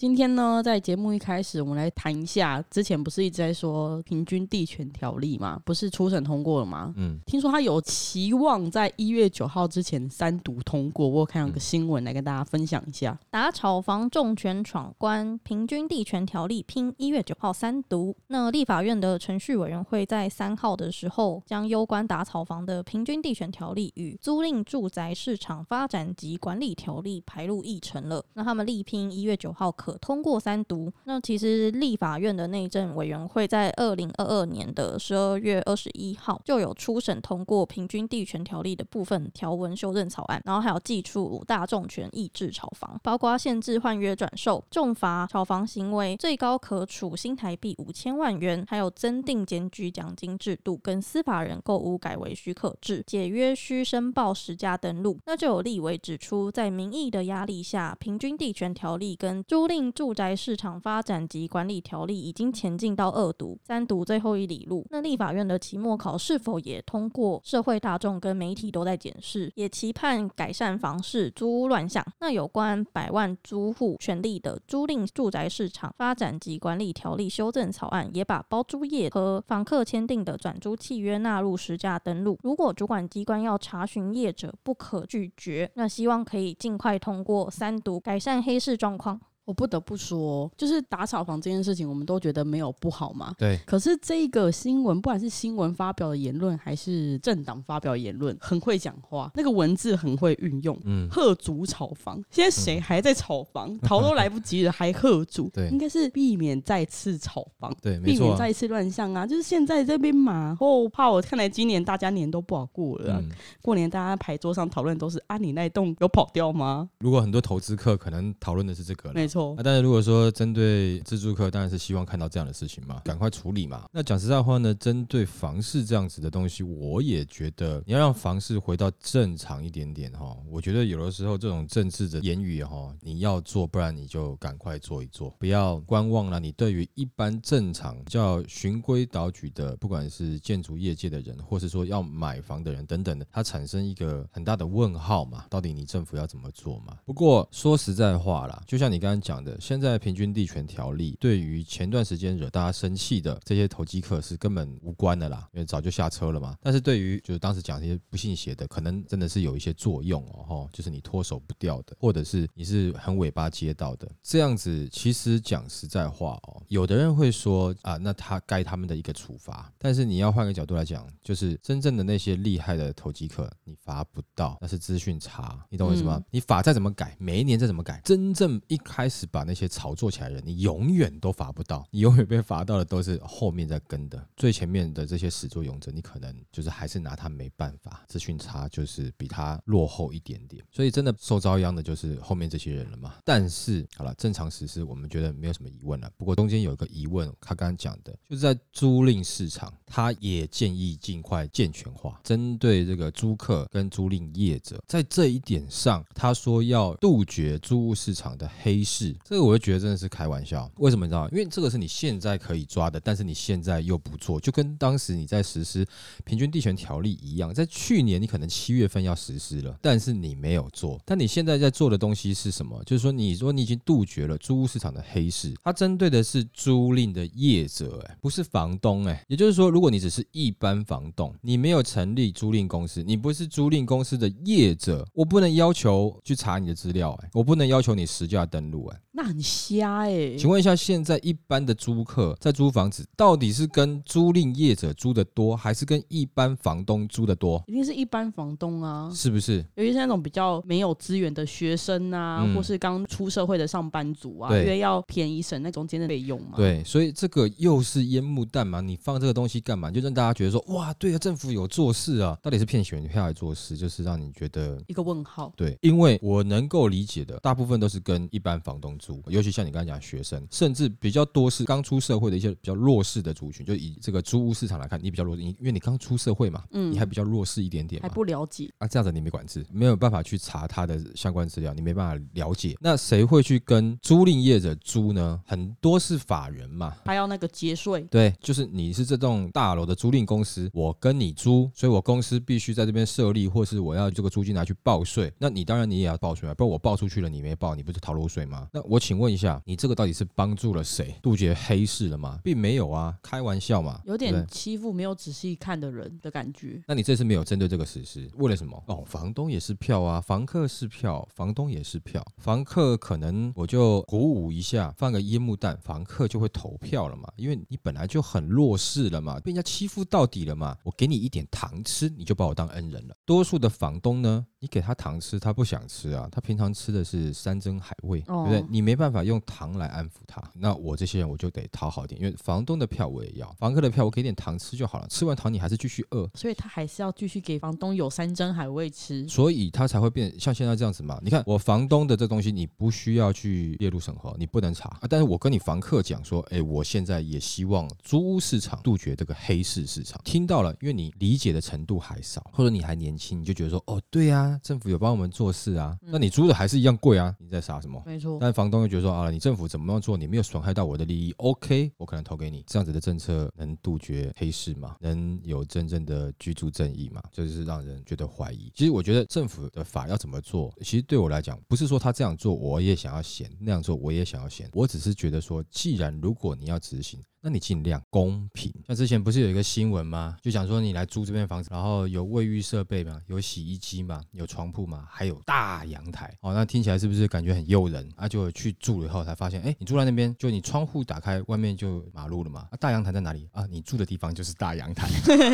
今天呢，在节目一开始，我们来谈一下，之前不是一直在说平均地权条例嘛，不是初审通过了吗？嗯，听说他有期望在一月九号之前三读通过。我有看到个新闻来跟大家分享一下，打炒房重拳闯关，平均地权条例拼一月九号三读。那立法院的程序委员会在三号的时候，将攸关打炒房的平均地权条例与租赁住宅市场发展及管理条例排入议程了。那他们力拼一月九号可。通过三读，那其实立法院的内政委员会在二零二二年的十二月二十一号就有初审通过平均地权条例的部分条文修正草案，然后还有祭出五大重权抑制炒房，包括限制换约转售、重罚炒房行为，最高可处新台币五千万元，还有增订检举奖金制度，跟司法人购屋改为许可制，解约需申报实价登录。那就有立委指出，在民意的压力下，平均地权条例跟租赁住宅市场发展及管理条例已经前进到二读、三读最后一里路。那立法院的期末考是否也通过？社会大众跟媒体都在检视，也期盼改善房市租屋乱象。那有关百万租户权利的租赁住宅市场发展及管理条例修正草案，也把包租业和房客签订的转租契约纳入实价登录。如果主管机关要查询业者，不可拒绝。那希望可以尽快通过三读，改善黑市状况。我不得不说，就是打炒房这件事情，我们都觉得没有不好嘛。对。可是这个新闻，不管是新闻发表的言论，还是政党发表言论，很会讲话，那个文字很会运用。嗯。吓阻炒房，现在谁还在炒房？逃都来不及了，还吓阻？对。应该是避免再次炒房。对，避免再次乱象啊！就是现在这边嘛，后怕我看来今年大家年都不好过了、啊嗯。过年大家牌桌上讨论都是啊，你那栋有跑掉吗？如果很多投资客可能讨论的是这个，没错。啊，但是如果说针对自住客，当然是希望看到这样的事情嘛，赶快处理嘛。那讲实在话呢，针对房市这样子的东西，我也觉得你要让房市回到正常一点点哈。我觉得有的时候这种政治的言语哈，你要做，不然你就赶快做一做，不要观望了。你对于一般正常叫循规蹈矩的，不管是建筑业界的人，或是说要买房的人等等的，它产生一个很大的问号嘛。到底你政府要怎么做嘛？不过说实在话啦，就像你刚刚讲。讲的，现在平均地权条例对于前段时间惹大家生气的这些投机客是根本无关的啦，因为早就下车了嘛。但是对于就是当时讲这些不信邪的，可能真的是有一些作用哦，就是你脱手不掉的，或者是你是很尾巴接到的这样子。其实讲实在话哦，有的人会说啊，那他该他们的一个处罚。但是你要换个角度来讲，就是真正的那些厉害的投机客，你罚不到，那是资讯差，你懂我意思吗？你法再怎么改，每一年再怎么改，真正一开始。是把那些炒作起来的人，你永远都罚不到，你永远被罚到的都是后面在跟的，最前面的这些始作俑者，你可能就是还是拿他没办法，资讯差就是比他落后一点点，所以真的受遭殃的就是后面这些人了嘛。但是好了，正常实施我们觉得没有什么疑问了。不过中间有一个疑问，他刚刚讲的就是在租赁市场，他也建议尽快健全化，针对这个租客跟租赁业者，在这一点上，他说要杜绝租屋市场的黑市。这个我就觉得真的是开玩笑，为什么你知道？因为这个是你现在可以抓的，但是你现在又不做，就跟当时你在实施平均地权条例一样，在去年你可能七月份要实施了，但是你没有做。但你现在在做的东西是什么？就是说，你说你已经杜绝了租屋市场的黑市，它针对的是租赁的业者，哎，不是房东，哎，也就是说，如果你只是一般房东，你没有成立租赁公司，你不是租赁公司的业者，我不能要求去查你的资料，哎，我不能要求你实价登录，哎。那很瞎哎、欸！请问一下，现在一般的租客在租房子，到底是跟租赁业者租的多，还是跟一般房东租的多？一定是一般房东啊，是不是？尤其是那种比较没有资源的学生啊，嗯、或是刚出社会的上班族啊，因为要便宜省那中间的费用嘛。对，所以这个又是烟幕弹嘛？你放这个东西干嘛？就让大家觉得说，哇，对啊，政府有做事啊，到底是骗选票来做事，就是让你觉得一个问号。对，因为我能够理解的，大部分都是跟一般房房东租，尤其像你刚才讲学生，甚至比较多是刚出社会的一些比较弱势的族群，就以这个租屋市场来看，你比较弱势，因为你刚出社会嘛，嗯，你还比较弱势一点点，还不了解。啊，这样子你没管制，没有办法去查他的相关资料，你没办法了解，那谁会去跟租赁业者租呢？很多是法人嘛，他要那个节税，对，就是你是这栋大楼的租赁公司，我跟你租，所以我公司必须在这边设立，或是我要这个租金拿去报税，那你当然你也要报税啊，不然我报出去了你没报，你不是逃漏税吗？那我请问一下，你这个到底是帮助了谁？杜绝黑市了吗？并没有啊，开玩笑嘛，有点欺负没有仔细看的人的感觉。那你这次没有针对这个实施，为了什么？哦，房东也是票啊，房客是票，房东也是票，房客可能我就鼓舞一下，放个烟幕弹，房客就会投票了嘛，因为你本来就很弱势了嘛，被人家欺负到底了嘛，我给你一点糖吃，你就把我当恩人了。多数的房东呢，你给他糖吃，他不想吃啊，他平常吃的是山珍海味，哦、对不对？你没办法用糖来安抚他，那我这些人我就得讨好点，因为房东的票我也要，房客的票我给点糖吃就好了，吃完糖你还是继续饿，所以他还是要继续给房东有山珍海味吃，所以他才会变像现在这样子嘛。你看我房东的这东西，你不需要去列入审核，你不能查啊，但是我跟你房客讲说，哎，我现在也希望租屋市场杜绝这个黑市市场，听到了，因为你理解的程度还少，或者你还年轻，你就觉得说，哦，对呀、啊，政府有帮我们做事啊，那你租的还是一样贵啊，你在傻什么？没错。但房东又觉得说啊，你政府怎么样做，你没有损害到我的利益，OK，我可能投给你。这样子的政策能杜绝黑市吗？能有真正的居住正义吗？这就是让人觉得怀疑。其实我觉得政府的法要怎么做，其实对我来讲，不是说他这样做我也想要嫌，那样做我也想要嫌，我只是觉得说，既然如果你要执行。那你尽量公平。像之前不是有一个新闻吗？就讲说你来租这边房子，然后有卫浴设备嘛，有洗衣机嘛，有床铺嘛，还有大阳台。哦，那听起来是不是感觉很诱人？啊，就去住了以后才发现，哎，你住在那边，就你窗户打开，外面就马路了嘛。啊，大阳台在哪里？啊，你住的地方就是大阳台，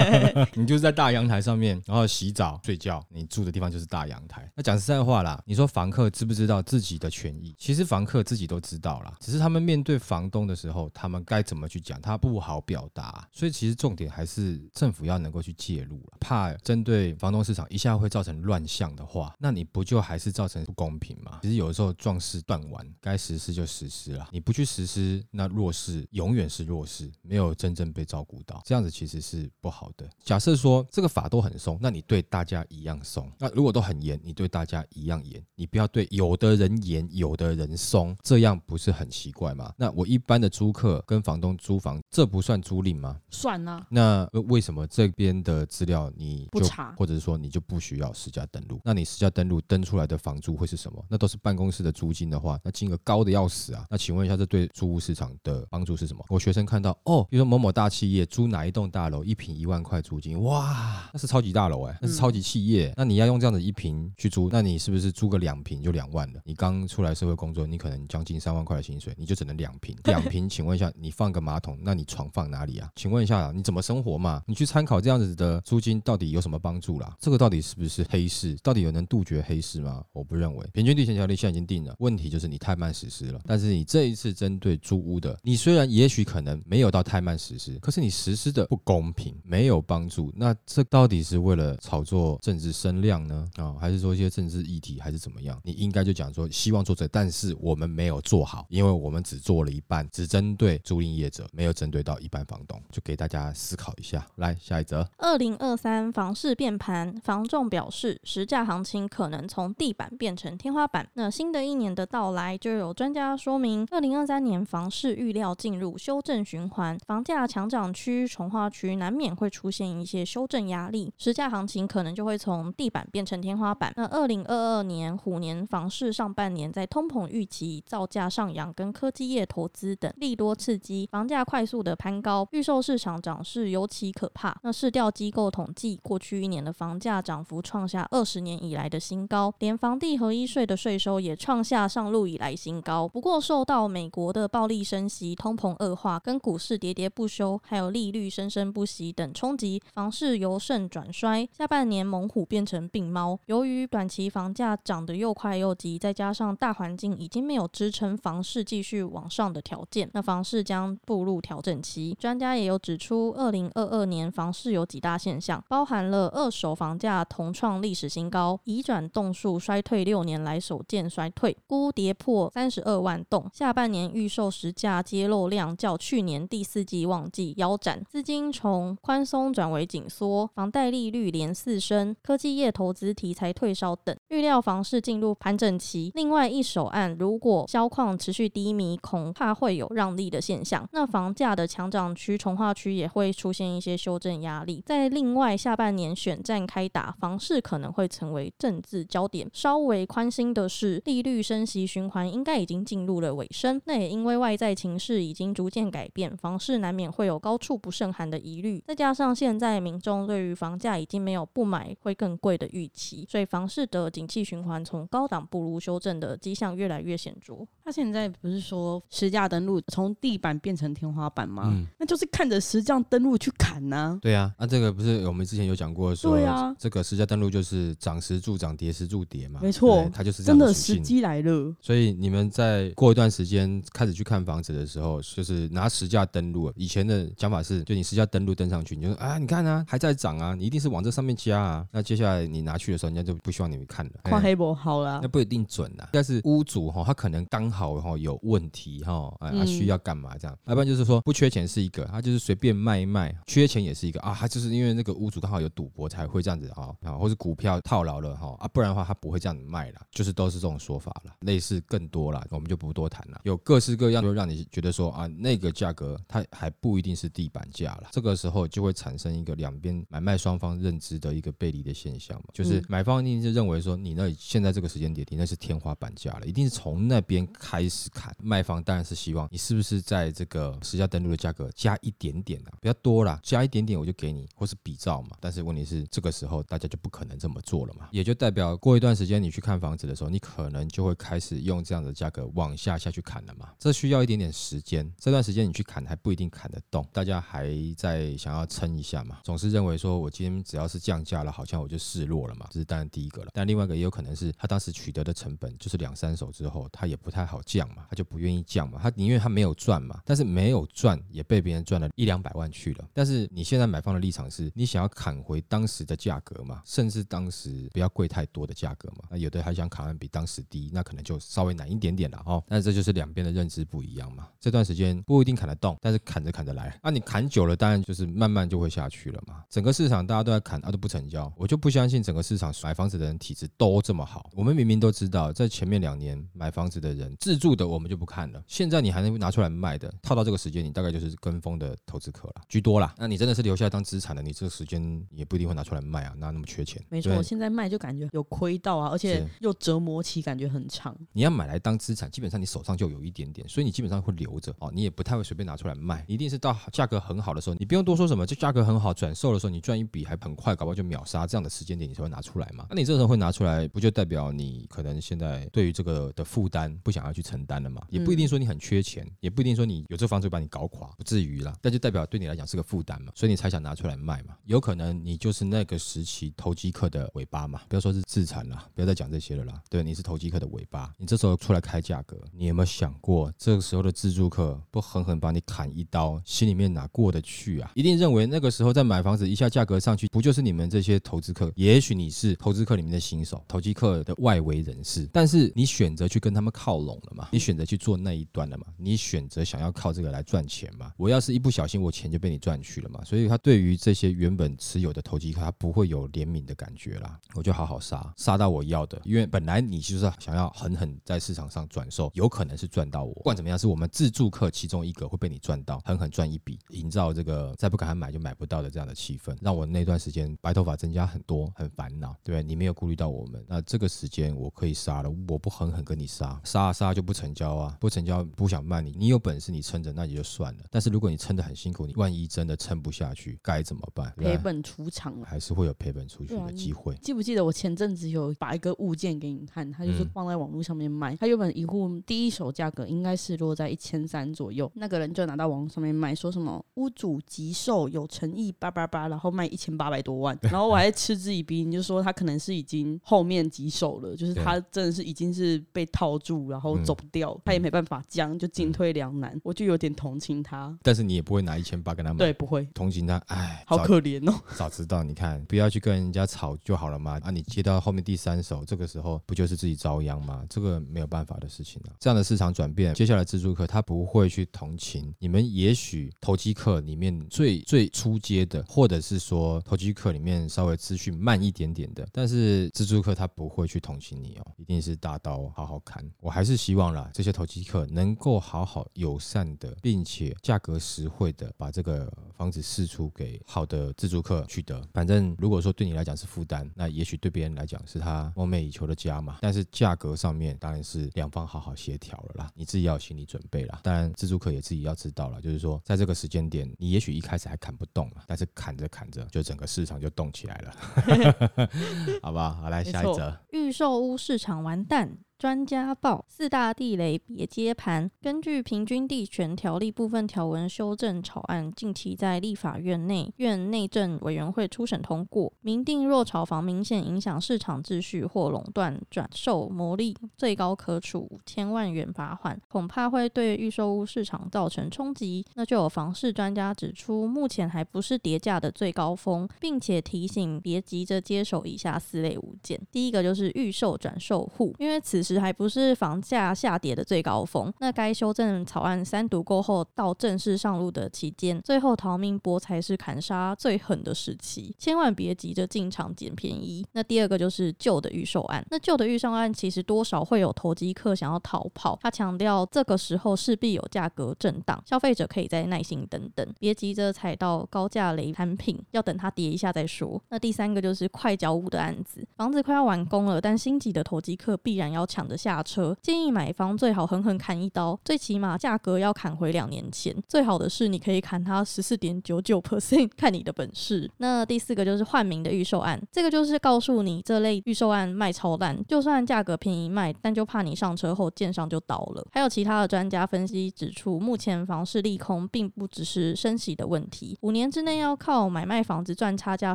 你就是在大阳台上面，然后洗澡睡觉，你住的地方就是大阳台。那讲实在话啦，你说房客知不知道自己的权益？其实房客自己都知道啦，只是他们面对房东的时候，他们该怎么去？去讲，他不好表达，所以其实重点还是政府要能够去介入。怕针对房东市场一下会造成乱象的话，那你不就还是造成不公平吗？其实有的时候壮士断腕，该实施就实施了。你不去实施，那弱势永远是弱势，没有真正被照顾到，这样子其实是不好的。假设说这个法都很松，那你对大家一样松；那如果都很严，你对大家一样严。你不要对有的人严，有的人松，这样不是很奇怪吗？那我一般的租客跟房东。租房这不算租赁吗？算啊。那为什么这边的资料你不查，或者说你就不需要实价登录？那你实价登录登出来的房租会是什么？那都是办公室的租金的话，那金额高的要死啊！那请问一下，这对租屋市场的帮助是什么？我学生看到哦，比如说某某大企业租哪一栋大楼，一平一万块租金，哇，那是超级大楼哎，那是超级企业。嗯、那你要用这样的一平去租，那你是不是租个两平就两万了？你刚出来社会工作，你可能将近三万块的薪水，你就只能两平。两平，请问一下，你放个马。马桶，那你床放哪里啊？请问一下，你怎么生活嘛？你去参考这样子的租金到底有什么帮助啦？这个到底是不是黑市？到底有能杜绝黑市吗？我不认为。平均地权条例现在已经定了，问题就是你太慢实施了。但是你这一次针对租屋的，你虽然也许可能没有到太慢实施，可是你实施的不公平，没有帮助。那这到底是为了炒作政治声量呢？啊、还是说一些政治议题，还是怎么样？你应该就讲说希望做这，但是我们没有做好，因为我们只做了一半，只针对租赁业者。没有针对到一般房东，就给大家思考一下。来，下一则。二零二三房市变盘，房仲表示，实价行情可能从地板变成天花板。那新的一年的到来，就有专家说明，二零二三年房市预料进入修正循环，房价强涨区、重化区难免会出现一些修正压力，实价行情可能就会从地板变成天花板。那二零二二年虎年房市上半年，在通膨预期、造价上扬跟科技业投资等利多刺激，房价。快速的攀高，预售市场涨势尤其可怕。那市调机构统计，过去一年的房价涨幅创下二十年以来的新高，连房地合一税的税收也创下上路以来新高。不过，受到美国的暴力升息、通膨恶化、跟股市跌跌不休，还有利率生生不息等冲击，房市由盛转衰。下半年猛虎变成病猫。由于短期房价涨得又快又急，再加上大环境已经没有支撑房市继续往上的条件，那房市将步入调整期，专家也有指出，二零二二年房市有几大现象，包含了二手房价同创历史新高，移转栋数衰退六年来首见衰退，估跌破三十二万栋。下半年预售实价揭露量较去年第四季旺季腰斩，资金从宽松转为紧缩，房贷利率连四升，科技业投资题材退烧等，预料房市进入盘整期。另外一手案如果销况持续低迷，恐怕会有让利的现象，那房价的强涨区、重化区也会出现一些修正压力。在另外下半年选战开打，房市可能会成为政治焦点。稍微宽心的是，利率升息循环应该已经进入了尾声。那也因为外在情势已经逐渐改变，房市难免会有高处不胜寒的疑虑。再加上现在民众对于房价已经没有不买会更贵的预期，所以房市的景气循环从高档步入修正的迹象越来越显著。他现在不是说实价登录从地板变成天花板吗？嗯，那就是看着实价登录去砍呐、啊。对啊，那、啊、这个不是我们之前有讲过说，对啊，这个实价登录就是涨时助涨，跌时助跌嘛。没错，它就是真的时机来了。所以你们在过一段时间开始去看房子的时候，就是拿实价登录。以前的讲法是，就你实价登录登上去，你就说啊，你看啊，还在涨啊，你一定是往这上面加啊。那接下来你拿去的时候，人家就不希望你们看了。看黑博好了，那不一定准啊。但是屋主哈，他可能刚好哈有问题哈，啊需要干嘛这样？要不然就是说不缺钱是一个，他就是随便卖一卖；缺钱也是一个啊，他就是因为那个屋主刚好有赌博才会这样子哈啊，或是股票套牢了哈啊，不然的话他不会这样子卖了，就是都是这种说法了。类似更多了，我们就不多谈了。有各式各样，就让你觉得说啊，那个价格它还不一定是地板价了。这个时候就会产生一个两边买卖双方认知的一个背离的现象嘛，就是买方一定是认为说你那现在这个时间点，你那是天花板价了，一定是从那边开始砍。卖方当然是希望你是不是在这个实价登录的价格加一点点啊，比较多啦，加一点点我就给你，或是比照嘛。但是问题是这个时候大家就不可能这么做了嘛，也就代表过一段时间你去看房子的时候，你可能就会开始用这样的价格往下下去砍了嘛。这需要一点点时间，这段时间你去砍还不一定砍得动，大家还在想要撑一下嘛，总是认为说我今天只要是降价了，好像我就示弱了嘛，这是当然第一个了。但另外一个也有可能是他当时取得的成本就是两三手之后，他也不太好降嘛，他就不愿意降嘛，他宁愿他没有赚嘛，但是没有赚也被别人赚了一两百万去了。但是你现在买方的立场是你想要砍回当时的价格嘛，甚至当时不要贵太多的价格嘛，那有的还想砍完比当时低，那可能就稍微难一点点了哦。但是这就是两边的认知不一样嘛，这段时间不一定砍得动，但是砍着砍着来，那、啊、你砍久了，当然就是慢慢就会下去了嘛。整个市场大家都在砍，啊都不成交，我就不相信整个市场买房子的人体质都这么好。我们明明都知道，在前面两年买房子的人自住的，我们就不看了。现在你还能拿出来卖的，套到这个时间，你大概就是跟风的投资客了，居多啦。那你真的是留下来当资产的，你这个时间也不一定会拿出来卖啊，哪那么缺钱？没错，我现在卖就感觉有亏到啊，而且又折磨期感觉很长。你要买来当资产，基本上你手上就有一点点，所以你基本上会留着哦，你也不太会随便拿出来卖，一定是到价格很好的时候，你不用多说什么，就价格很好转售的时候，你赚一笔还很快，搞不好就秒杀这样的时间点，你才会拿出来嘛。那你这个时候会拿出来，不就代表你可能现在对于这个的负担不想要去承担了嘛？也不一定说你很缺钱，也不一定说你有这个房子会把你搞垮，不至于啦。但就代表对你来讲是个负担嘛，所以你才想拿出来卖嘛。有可能你就是那个时期投机客的尾巴嘛，不要说是自残啦，不要再讲这些了啦。对，你是投机客的尾巴，你这时候出来开价格，你有没有想过这个时候的自住客不狠狠把你砍一刀，心里面哪过得去啊？一定认为那个时候在买房子一下价格上去，不就是你们这些投资客？也许你是投资客里面的新手，投机客的外围人士，但是你选择去跟他们靠拢了嘛？你选择去做那一端了嘛？你选择想要靠这个来赚钱嘛？我要是一不小心，我钱就被你赚去了嘛？所以他对于这些原本持有的投机客，他不会有怜悯的感觉了啦。我就好好杀，杀到我要的，因为本来你就是想要狠狠在市场上转售，有可能是赚到我。不管怎么样，是我们自助客其中一个会被你赚到，狠狠赚一笔，营造这个再不赶快买就买不到的这样的气氛，让我那段时间白头发增加很多，很烦恼，对不对？你没有顾虑到我们，那这个时间我可以杀了，我不狠狠跟你杀，杀啊杀就不成交啊，不成交不想卖你，你有本事你撑着那也就算了，但是如果你撑得很辛苦，你万一真的撑不下去该怎么办？赔本出场还是会有赔本出去的机会。记不记得我前阵子有把一个物件给你看，它就是放在网络上面卖，它原本一户第一手价格应该是落在一千三左右，那个人就拿到网络上面卖，说什么屋主急售有诚意八八八，然后卖一千八百多万，然后我还嗤之以鼻，你就说他可能是已经后面急售了，就是他真的是已经是被套住，然后走不掉，他也没办法将，就进退两难，我就有点同情他。但是你也不会拿一千八跟他买，对，不会同情他，哎，好可怜哦。早知道你看，不要去跟人家吵就好。好了嘛，啊，你接到后面第三手，这个时候不就是自己遭殃吗？这个没有办法的事情啊。这样的市场转变，接下来自助客他不会去同情你们，也许投机客里面最最初阶的，或者是说投机客里面稍微资讯慢一点点的，但是自助客他不会去同情你哦，一定是大刀好好砍。我还是希望啦，这些投机客能够好好友善的，并且价格实惠的把这个房子释出给好的自助客去得。反正如果说对你来讲是负担，那也许对别人来讲是他梦寐以求的家嘛。但是价格上面当然是两方好好协调了啦，你自己要有心理准备啦。当然自助客也自己要知道了，就是说在这个时间点，你也许一开始还砍不动了，但是砍着砍着，就整个市场就动起来了，好不好？好，来下一则，预售屋市场完蛋。专家报四大地雷别接盘。根据《平均地权条例》部分条文修正草案，近期在立法院内院内政委员会初审通过，明定若炒房明显影响市场秩序或垄断转售牟利，最高可处五千万元罚款，恐怕会对预售屋市场造成冲击。那就有房市专家指出，目前还不是跌价的最高峰，并且提醒别急着接手以下四类物件。第一个就是预售转售户，因为此时还不是房价下跌的最高峰，那该修正草案三读过后到正式上路的期间，最后逃命波才是砍杀最狠的时期，千万别急着进场捡便宜。那第二个就是旧的预售案，那旧的预售案其实多少会有投机客想要逃跑，他强调这个时候势必有价格震荡，消费者可以再耐心等等，别急着踩到高价雷产品，要等它跌一下再说。那第三个就是快交屋的案子，房子快要完工了，但心急的投机客必然要抢着下车，建议买方最好狠狠砍一刀，最起码价格要砍回两年前。最好的是你可以砍他十四点九九 percent，看你的本事。那第四个就是换名的预售案，这个就是告诉你这类预售案卖超烂，就算价格便宜卖，但就怕你上车后建商就倒了。还有其他的专家分析指出，目前房市利空并不只是升息的问题，五年之内要靠买卖房子赚差价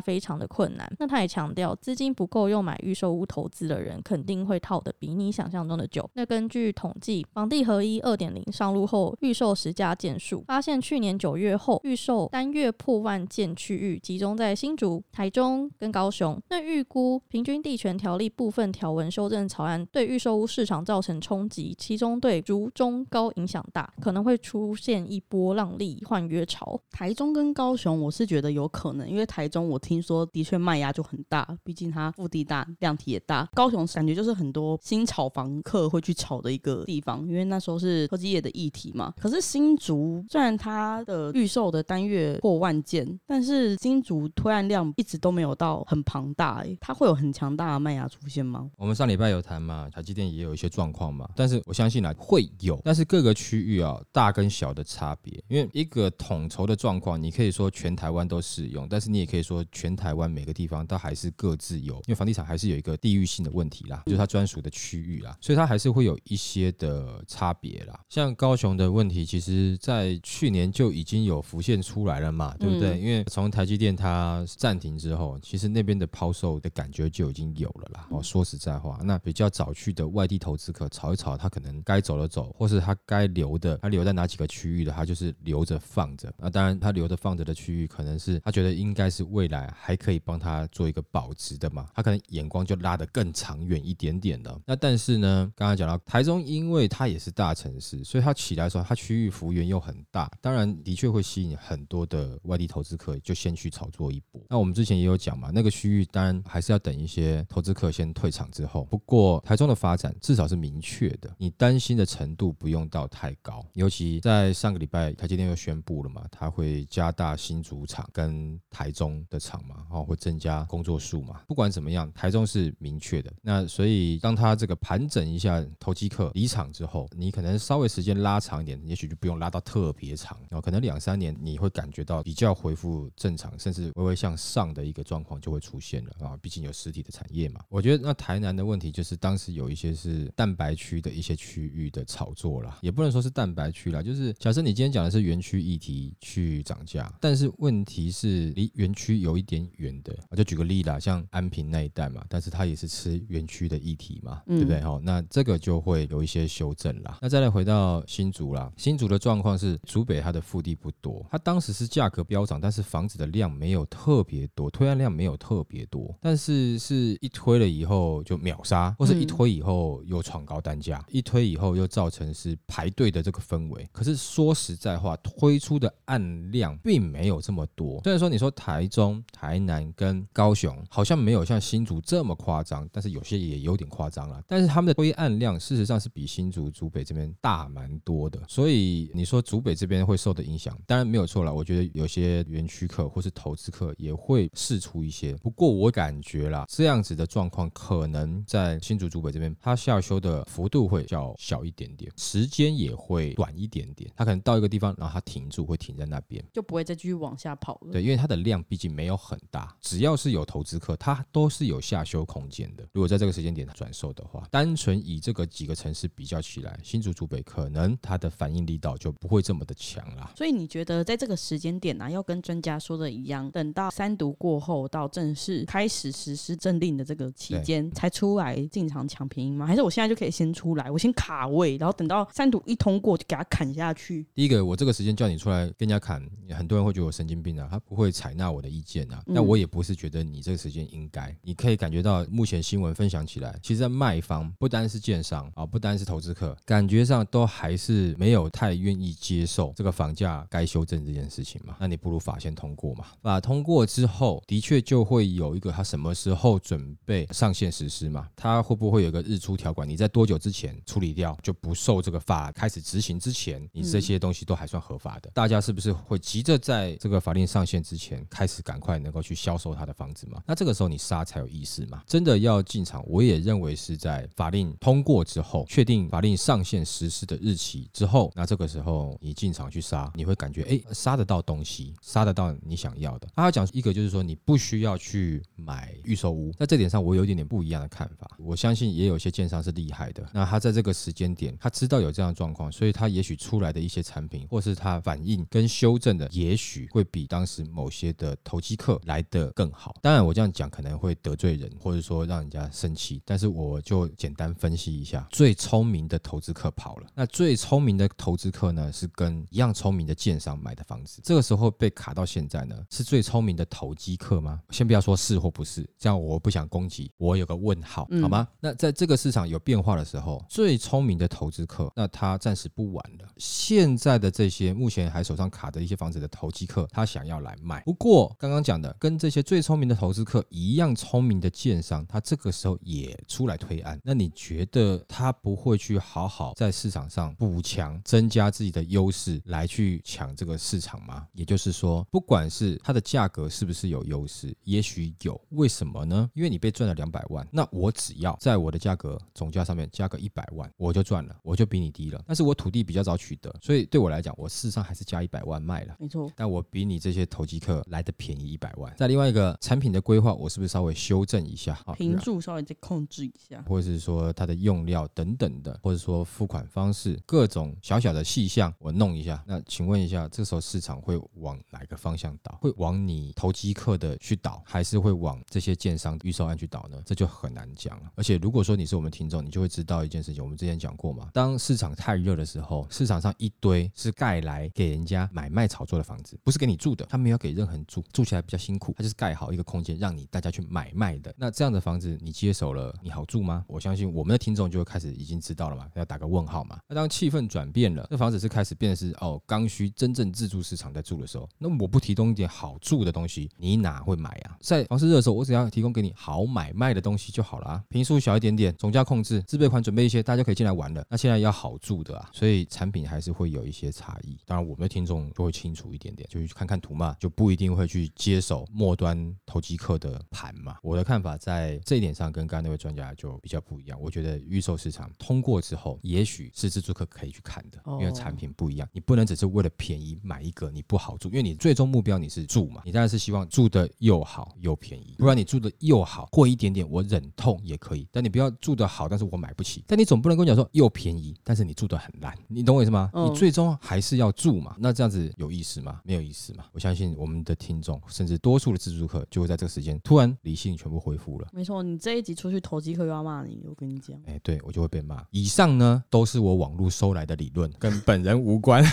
非常的困难。那他也强调，资金不够用买预售屋投资的人，肯定会套得比你想象中。的久。那根据统计，房地合一二点零上路后，预售实价件数发现，去年九月后预售单月破万件区域集中在新竹、台中跟高雄。那预估平均地权条例部分条文修正草案对预售屋市场造成冲击，其中对竹中高影响大，可能会出现一波浪力换约潮。台中跟高雄，我是觉得有可能，因为台中我听说的确卖压就很大，毕竟它腹地大、量体也大。高雄感觉就是很多新潮炒房。客会去炒的一个地方，因为那时候是科技业的议题嘛。可是新竹虽然它的预售的单月破万件，但是新竹推案量一直都没有到很庞大，它会有很强大的卖压出现吗？我们上礼拜有谈嘛，台积电也有一些状况嘛，但是我相信呢会有，但是各个区域啊大跟小的差别，因为一个统筹的状况，你可以说全台湾都适用，但是你也可以说全台湾每个地方都还是各自有，因为房地产还是有一个地域性的问题啦，就是它专属的区域啦，所以。它还是会有一些的差别啦，像高雄的问题，其实在去年就已经有浮现出来了嘛，对不对？嗯、因为从台积电它暂停之后，其实那边的抛售的感觉就已经有了啦。哦，说实在话，那比较早去的外地投资客炒一炒，他可能该走的走，或是他该留的，他留在哪几个区域的，他就是留着放着。那当然，他留着放着的区域，可能是他觉得应该是未来还可以帮他做一个保值的嘛，他可能眼光就拉得更长远一点点的。那但是是呢？刚才讲到台中，因为它也是大城市，所以它起来的时候，它区域幅员又很大，当然的确会吸引很多的外地投资客，就先去炒作一波。那我们之前也有讲嘛，那个区域当然还是要等一些投资客先退场之后。不过台中的发展至少是明确的，你担心的程度不用到太高。尤其在上个礼拜，台积电又宣布了嘛，它会加大新竹厂跟台中的厂嘛，哦，会增加工作数嘛。不管怎么样，台中是明确的。那所以当它这个盘。整一下投机客离场之后，你可能稍微时间拉长一点，也许就不用拉到特别长，然后可能两三年你会感觉到比较恢复正常，甚至微微向上的一个状况就会出现了啊！毕竟有实体的产业嘛。我觉得那台南的问题就是当时有一些是蛋白区的一些区域的炒作啦，也不能说是蛋白区啦，就是假设你今天讲的是园区议题去涨价，但是问题是离园区有一点远的，我就举个例啦，像安平那一带嘛，但是它也是吃园区的议题嘛，对不对？对？哈，那这个就会有一些修正啦。那再来回到新竹啦，新竹的状况是竹北它的腹地不多，它当时是价格飙涨，但是房子的量没有特别多，推案量没有特别多，但是是一推了以后就秒杀，或是一推以后又闯高单价，一推以后又造成是排队的这个氛围。可是说实在话，推出的案量并没有这么多。虽然说你说台中、台南跟高雄好像没有像新竹这么夸张，但是有些也有点夸张了。但是他们的推案量事实上是比新竹、竹北这边大蛮多的。所以你说竹北这边会受的影响，当然没有错了。我觉得有些园区客或是投资客也会试出一些。不过我感觉啦，这样子的状况可能在新竹、竹北这边，它下修的幅度会较小一点点，时间也会短一点点。它可能到一个地方，然后它停住，会停在那边，就不会再继续往下跑了。对，因为它的量毕竟没有很大，只要是有投资客，它都是有下修空间的。如果在这个时间点转售的话，单纯以这个几个城市比较起来，新竹、竹北可能它的反应力道就不会这么的强啦。所以你觉得在这个时间点呢、啊，要跟专家说的一样，等到三读过后到正式开始实施政令的这个期间才出来进场抢便宜吗？还是我现在就可以先出来，我先卡位，然后等到三读一通过就给他砍下去？第一个，我这个时间叫你出来跟人家砍，很多人会觉得我神经病啊，他不会采纳我的意见啊。那我也不是觉得你这个时间应该，你可以感觉到目前新闻分享起来，其实在卖方不单是建商啊，不单是投资客，感觉上都还是没有太愿意接受这个房价该修正这件事情嘛。那你不如法先通过嘛，法通过之后，的确就会有一个他什么时候准备上线实施嘛，他会不会有个日出条款？你在多久之前处理掉，就不受这个法开始执行之前，你这些东西都还算合法的。大家是不是会急着在这个法令上线之前开始赶快能够去销售他的房子嘛？那这个时候你杀才有意思嘛？真的要进场，我也认为是在法令通过之后，确定法令上线实施的日期之后，那这个时候你进场去杀，你会感觉哎，杀得到东西，杀得到你想要的。他讲一个就是说，你不需要去买预售屋，在这点上我有一点点不一样的看法。我相信也有些建商是厉害的，那他在这个时间点，他知道有这样的状况，所以他也许出来的一些产品，或是他反应跟修正的，也许会比当时某些的投机客来得更好。当然，我这样讲可能会得罪人，或者说让人家生气，但是我就简单分析一下，最聪明的投资客跑了。那最聪明的投资客呢，是跟一样聪明的建商买的房子，这个时候被卡到现在呢，是最聪明的投机客吗？先不要说是或不是，这样我不想攻击，我有个问号，好吗？嗯、那在这个市场有变化的时候，最聪明的投资客，那他暂时不玩了。现在的这些目前还手上卡的一些房子的投机客，他想要来卖。不过刚刚讲的，跟这些最聪明的投资客一样聪明的建商，他这个时候也出来推案。那你觉得他不会去好好在市场上补强，增加自己的优势，来去抢这个市场吗？也就是说，不管是它的价格是不是有优势，也许有。为什么呢？因为你被赚了两百万，那我只要在我的价格总价上面加个一百万，我就赚了，我就比你低了。但是我土地比较早取得，所以对我来讲，我事实上还是加一百万卖了。没错，但我比你这些投机客来的便宜一百万。在另外一个产品的规划，我是不是稍微修正一下？坪数稍微再控制一下，或者是是说它的用料等等的，或者说付款方式各种小小的细项，我弄一下。那请问一下，这时候市场会往哪个方向倒？会往你投机客的去倒，还是会往这些建商预售案去倒呢？这就很难讲了。而且如果说你是我们听众，你就会知道一件事情，我们之前讲过嘛，当市场太热的时候，市场上一堆是盖来给人家买卖炒作的房子，不是给你住的，他没有给任何人住，住起来比较辛苦，他就是盖好一个空间让你大家去买卖的。那这样的房子你接手了，你好住吗？我相信我们的听众就会开始已经知道了嘛，要打个问号嘛。那当气氛转变了，那房子是开始变的是哦刚需真正自住市场在住的时候，那我不提供一点好住的东西，你哪会买啊？在房市热的时候，我只要提供给你好买卖的东西就好了啊，平数小一点点，总价控制，自备款准备一些，大家可以进来玩了。那现在要好住的啊，所以产品还是会有一些差异。当然，我们的听众就会清楚一点点，就去看看图嘛，就不一定会去接手末端投机客的盘嘛。我的看法在这一点上跟刚刚那位专家就比较不一样。我觉得预售市场通过之后，也许是自住客可以去看的，因为产品不一样，你不能只是为了便宜买一个你不好住，因为你最终目标你是住嘛，你当然是希望住的又好又便宜，不然你住的又好贵一点点我忍痛也可以，但你不要住的好，但是我买不起，但你总不能跟我讲说又便宜，但是你住的很烂，你懂我意思吗？你最终还是要住嘛，那这样子有意思吗？没有意思嘛。我相信我们的听众，甚至多数的自住客，就会在这个时间突然理性全部恢复了。没错，你这一集出去投机客又要骂你，我跟你讲。哎，对我就会被骂。以上呢都是我网络收来的理论，跟本人无关。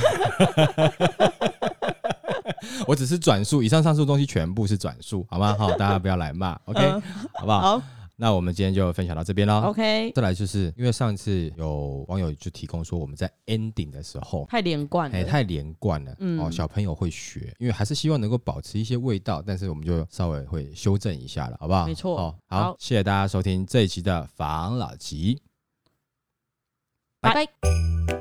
我只是转述，以上上述东西全部是转述，好吗？好，大家不要来骂，OK，、呃、好不好？好。那我们今天就分享到这边喽。OK，再来就是因为上次有网友就提供说我们在 ending 的时候太连贯了，哎，太连贯了，嗯，哦，小朋友会学，因为还是希望能够保持一些味道，但是我们就稍微会修正一下了，好不好？没错，哦，好，好，谢谢大家收听这一期的防老集，拜拜。